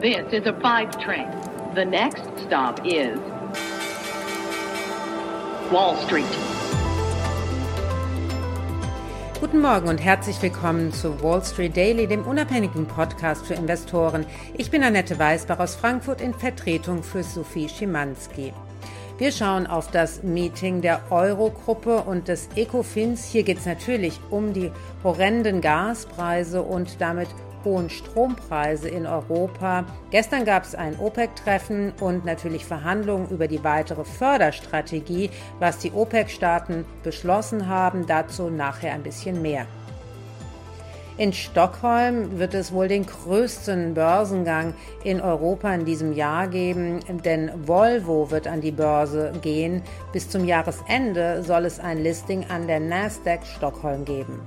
This is a five train. The next stop is Wall Street. Guten Morgen und herzlich willkommen zu Wall Street Daily, dem unabhängigen Podcast für Investoren. Ich bin Annette Weißbach aus Frankfurt in Vertretung für Sophie Schimanski. Wir schauen auf das Meeting der Euro-Gruppe und des Ecofins. Hier geht es natürlich um die horrenden Gaspreise und damit hohen Strompreise in Europa. Gestern gab es ein OPEC-Treffen und natürlich Verhandlungen über die weitere Förderstrategie, was die OPEC-Staaten beschlossen haben. Dazu nachher ein bisschen mehr. In Stockholm wird es wohl den größten Börsengang in Europa in diesem Jahr geben, denn Volvo wird an die Börse gehen. Bis zum Jahresende soll es ein Listing an der Nasdaq Stockholm geben.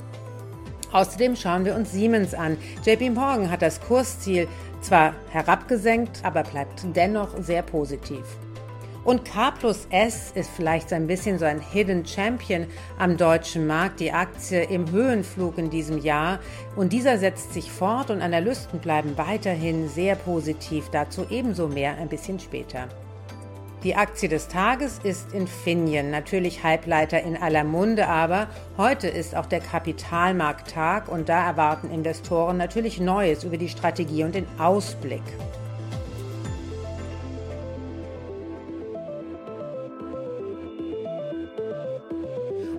Außerdem schauen wir uns Siemens an. JP Morgan hat das Kursziel zwar herabgesenkt, aber bleibt dennoch sehr positiv. Und K plus S ist vielleicht so ein bisschen so ein Hidden Champion am deutschen Markt, die Aktie im Höhenflug in diesem Jahr. Und dieser setzt sich fort und Analysten bleiben weiterhin sehr positiv. Dazu ebenso mehr ein bisschen später. Die Aktie des Tages ist Infineon, natürlich Halbleiter in aller Munde, aber heute ist auch der Kapitalmarkttag und da erwarten Investoren natürlich Neues über die Strategie und den Ausblick.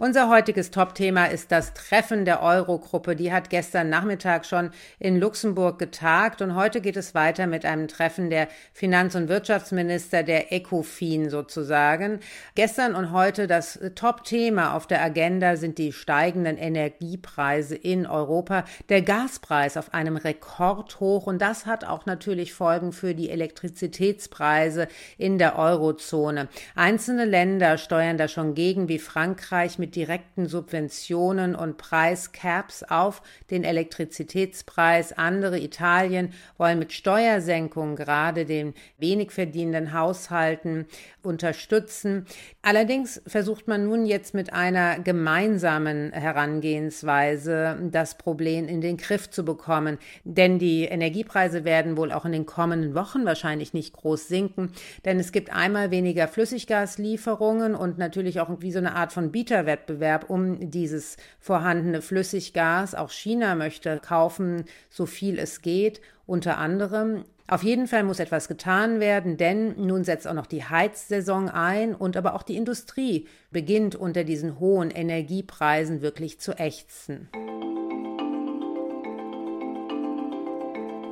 Unser heutiges Top-Thema ist das Treffen der Euro-Gruppe. Die hat gestern Nachmittag schon in Luxemburg getagt und heute geht es weiter mit einem Treffen der Finanz- und Wirtschaftsminister der ECOFIN sozusagen. Gestern und heute das Top-Thema auf der Agenda sind die steigenden Energiepreise in Europa, der Gaspreis auf einem Rekordhoch und das hat auch natürlich Folgen für die Elektrizitätspreise in der Eurozone. Einzelne Länder steuern da schon gegen, wie Frankreich mit direkten Subventionen und Preiscaps auf den Elektrizitätspreis. Andere Italien wollen mit Steuersenkungen gerade den wenig verdienenden Haushalten unterstützen. Allerdings versucht man nun jetzt mit einer gemeinsamen Herangehensweise das Problem in den Griff zu bekommen. Denn die Energiepreise werden wohl auch in den kommenden Wochen wahrscheinlich nicht groß sinken, denn es gibt einmal weniger Flüssiggaslieferungen und natürlich auch wie so eine Art von Bieterwettbewerb Wettbewerb um dieses vorhandene Flüssiggas. Auch China möchte kaufen, so viel es geht, unter anderem. Auf jeden Fall muss etwas getan werden, denn nun setzt auch noch die Heizsaison ein und aber auch die Industrie beginnt unter diesen hohen Energiepreisen wirklich zu ächzen.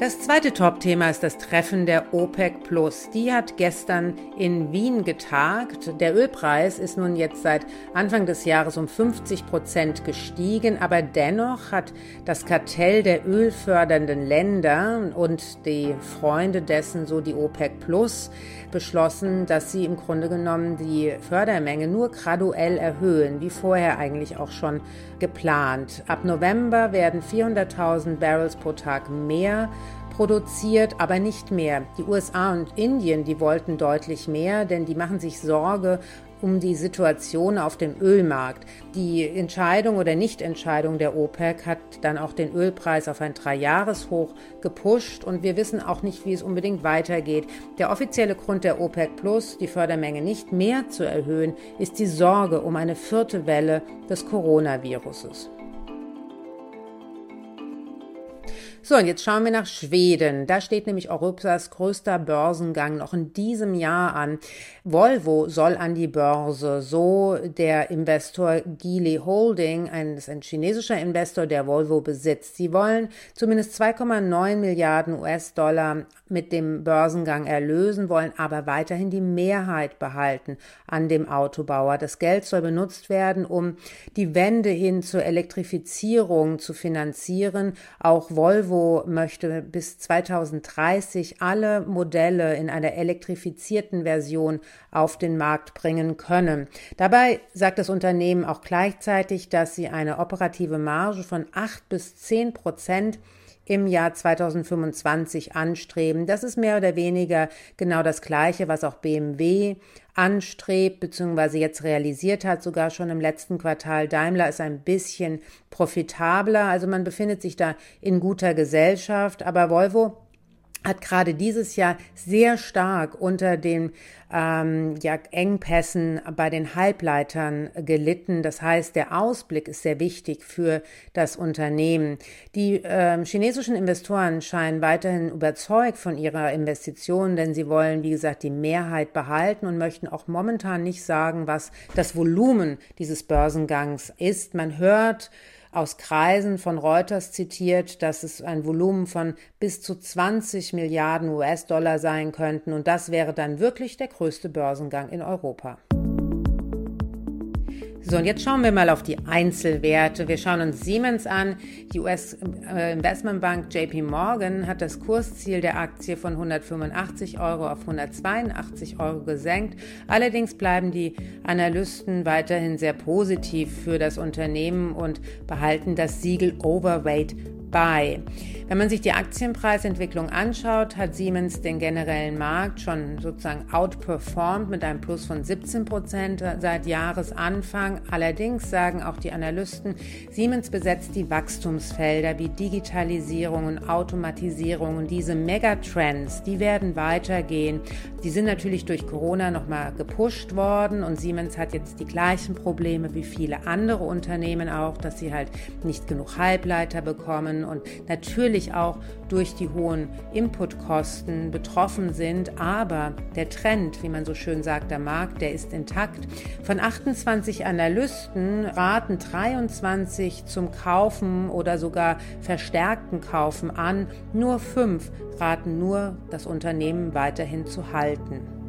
Das zweite Top-Thema ist das Treffen der OPEC Plus. Die hat gestern in Wien getagt. Der Ölpreis ist nun jetzt seit Anfang des Jahres um 50 Prozent gestiegen, aber dennoch hat das Kartell der ölfördernden Länder und die Freunde dessen, so die OPEC Plus, beschlossen, dass sie im Grunde genommen die Fördermenge nur graduell erhöhen, wie vorher eigentlich auch schon geplant. Ab November werden 400.000 Barrels pro Tag mehr produziert, aber nicht mehr. Die USA und Indien, die wollten deutlich mehr, denn die machen sich Sorge um die Situation auf dem Ölmarkt. Die Entscheidung oder Nichtentscheidung der OPEC hat dann auch den Ölpreis auf ein Dreijahreshoch gepusht und wir wissen auch nicht, wie es unbedingt weitergeht. Der offizielle Grund der OPEC Plus, die Fördermenge nicht mehr zu erhöhen, ist die Sorge um eine vierte Welle des Coronaviruses. So, und jetzt schauen wir nach Schweden. Da steht nämlich Europas größter Börsengang noch in diesem Jahr an. Volvo soll an die Börse, so der Investor Geely Holding, ein, ein chinesischer Investor, der Volvo besitzt. Sie wollen zumindest 2,9 Milliarden US-Dollar mit dem Börsengang erlösen, wollen aber weiterhin die Mehrheit behalten an dem Autobauer. Das Geld soll benutzt werden, um die Wende hin zur Elektrifizierung zu finanzieren. Auch Volvo möchte bis 2030 alle Modelle in einer elektrifizierten Version auf den Markt bringen können. Dabei sagt das Unternehmen auch gleichzeitig, dass sie eine operative Marge von acht bis zehn Prozent im Jahr 2025 anstreben. Das ist mehr oder weniger genau das Gleiche, was auch BMW anstrebt, beziehungsweise jetzt realisiert hat, sogar schon im letzten Quartal. Daimler ist ein bisschen profitabler, also man befindet sich da in guter Gesellschaft, aber Volvo hat gerade dieses Jahr sehr stark unter den ähm, ja, Engpässen bei den Halbleitern gelitten. Das heißt, der Ausblick ist sehr wichtig für das Unternehmen. Die äh, chinesischen Investoren scheinen weiterhin überzeugt von ihrer Investition, denn sie wollen, wie gesagt, die Mehrheit behalten und möchten auch momentan nicht sagen, was das Volumen dieses Börsengangs ist. Man hört, aus Kreisen von Reuters zitiert, dass es ein Volumen von bis zu 20 Milliarden US-Dollar sein könnten und das wäre dann wirklich der größte Börsengang in Europa. So, und jetzt schauen wir mal auf die Einzelwerte. Wir schauen uns Siemens an. Die US-Investmentbank äh, JP Morgan hat das Kursziel der Aktie von 185 Euro auf 182 Euro gesenkt. Allerdings bleiben die Analysten weiterhin sehr positiv für das Unternehmen und behalten das Siegel Overweight bei. Wenn man sich die Aktienpreisentwicklung anschaut, hat Siemens den generellen Markt schon sozusagen outperformed mit einem Plus von 17 Prozent seit Jahresanfang. Allerdings sagen auch die Analysten, Siemens besetzt die Wachstumsfelder wie Digitalisierung und Automatisierung und diese Megatrends, die werden weitergehen. Die sind natürlich durch Corona nochmal gepusht worden und Siemens hat jetzt die gleichen Probleme wie viele andere Unternehmen auch, dass sie halt nicht genug Halbleiter bekommen und natürlich auch durch die hohen Inputkosten betroffen sind. Aber der Trend, wie man so schön sagt, der Markt, der ist intakt. Von 28 Analysten raten 23 zum Kaufen oder sogar verstärkten Kaufen an. Nur fünf raten nur, das Unternehmen weiterhin zu halten.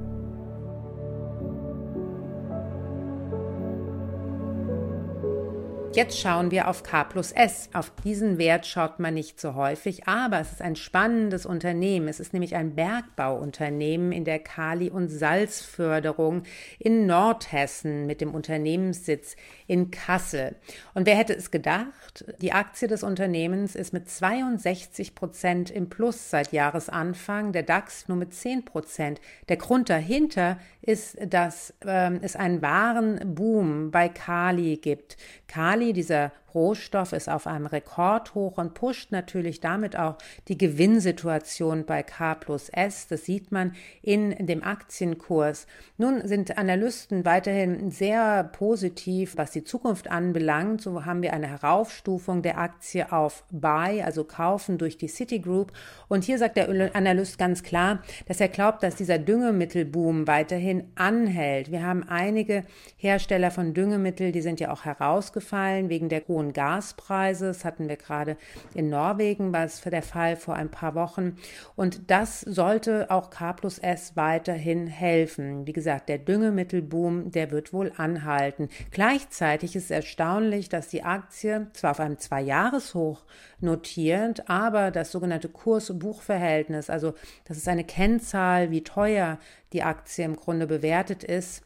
Jetzt schauen wir auf K plus S. Auf diesen Wert schaut man nicht so häufig, aber es ist ein spannendes Unternehmen. Es ist nämlich ein Bergbauunternehmen in der Kali- und Salzförderung in Nordhessen mit dem Unternehmenssitz in Kassel. Und wer hätte es gedacht? Die Aktie des Unternehmens ist mit 62 Prozent im Plus seit Jahresanfang, der DAX nur mit 10 Prozent. Der Grund dahinter ist, dass ähm, es einen wahren Boom bei Kali gibt. Kali, dieser Rohstoff ist auf einem Rekordhoch und pusht natürlich damit auch die Gewinnsituation bei K plus S. Das sieht man in dem Aktienkurs. Nun sind Analysten weiterhin sehr positiv, was die Zukunft anbelangt. So haben wir eine Heraufstufung der Aktie auf Buy, also kaufen durch die Citigroup. Und hier sagt der Analyst ganz klar, dass er glaubt, dass dieser Düngemittelboom weiterhin anhält. Wir haben einige Hersteller von Düngemittel, die sind ja auch herausgefallen wegen der hohen hohen Gaspreise. Das hatten wir gerade in Norwegen, war es für der Fall vor ein paar Wochen. Und das sollte auch K plus S weiterhin helfen. Wie gesagt, der Düngemittelboom, der wird wohl anhalten. Gleichzeitig ist es erstaunlich, dass die Aktie zwar auf einem Zwei-Jahres-Hoch notiert, aber das sogenannte Kurs-Buch-Verhältnis, also das ist eine Kennzahl, wie teuer die Aktie im Grunde bewertet ist,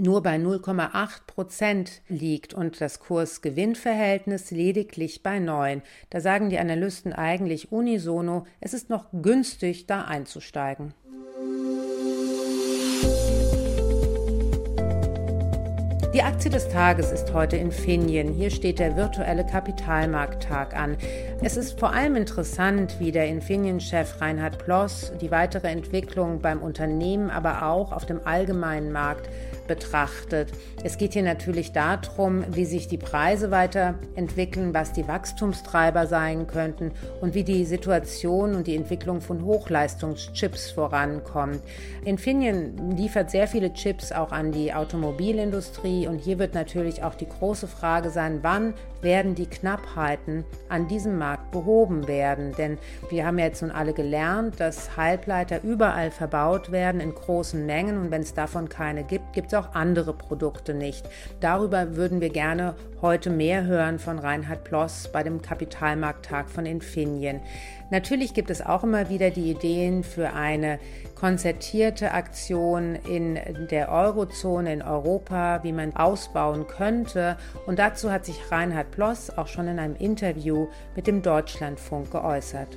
nur bei 0,8 Prozent liegt und das Kurs-Gewinn-Verhältnis lediglich bei 9. Da sagen die Analysten eigentlich unisono, es ist noch günstig, da einzusteigen. Die Aktie des Tages ist heute Infineon. Hier steht der virtuelle Kapitalmarkttag an. Es ist vor allem interessant, wie der Infineon-Chef Reinhard Ploss die weitere Entwicklung beim Unternehmen, aber auch auf dem allgemeinen Markt betrachtet. Es geht hier natürlich darum, wie sich die Preise weiterentwickeln, was die Wachstumstreiber sein könnten und wie die Situation und die Entwicklung von Hochleistungschips vorankommt. Infineon liefert sehr viele Chips auch an die Automobilindustrie und hier wird natürlich auch die große Frage sein, wann werden die Knappheiten an diesem Markt behoben werden. Denn wir haben ja jetzt nun alle gelernt, dass Halbleiter überall verbaut werden in großen Mengen und wenn es davon keine gibt, gibt es auch andere Produkte nicht. Darüber würden wir gerne heute mehr hören von Reinhard Ploss bei dem Kapitalmarkttag von Infineon. Natürlich gibt es auch immer wieder die Ideen für eine konzertierte Aktion in der Eurozone in Europa, wie man ausbauen könnte. Und dazu hat sich Reinhard Ploss auch schon in einem Interview mit dem Deutschlandfunk geäußert.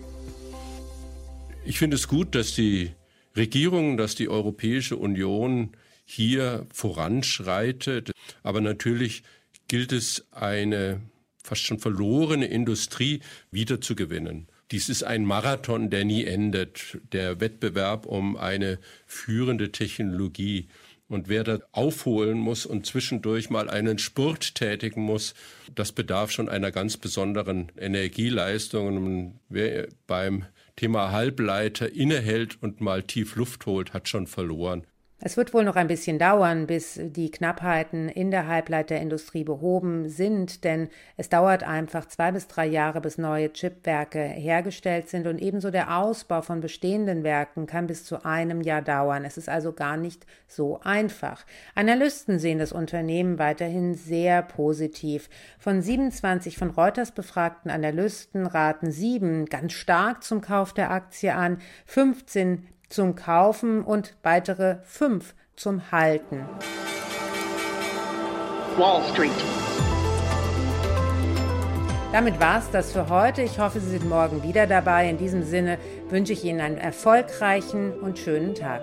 Ich finde es gut, dass die Regierung, dass die Europäische Union hier voranschreitet. Aber natürlich gilt es, eine fast schon verlorene Industrie wiederzugewinnen. dies ist ein Marathon, der nie endet. Der Wettbewerb um eine führende Technologie. Und wer da aufholen muss und zwischendurch mal einen Spurt tätigen muss, das bedarf schon einer ganz besonderen Energieleistung. Und wer beim Thema Halbleiter innehält und mal tief Luft holt, hat schon verloren. Es wird wohl noch ein bisschen dauern, bis die Knappheiten in der Halbleiterindustrie behoben sind, denn es dauert einfach zwei bis drei Jahre, bis neue Chipwerke hergestellt sind und ebenso der Ausbau von bestehenden Werken kann bis zu einem Jahr dauern. Es ist also gar nicht so einfach. Analysten sehen das Unternehmen weiterhin sehr positiv. Von 27 von Reuters befragten Analysten raten sieben ganz stark zum Kauf der Aktie an, 15 zum Kaufen und weitere fünf zum Halten. Wall Street. Damit war es das für heute. Ich hoffe, Sie sind morgen wieder dabei. In diesem Sinne wünsche ich Ihnen einen erfolgreichen und schönen Tag.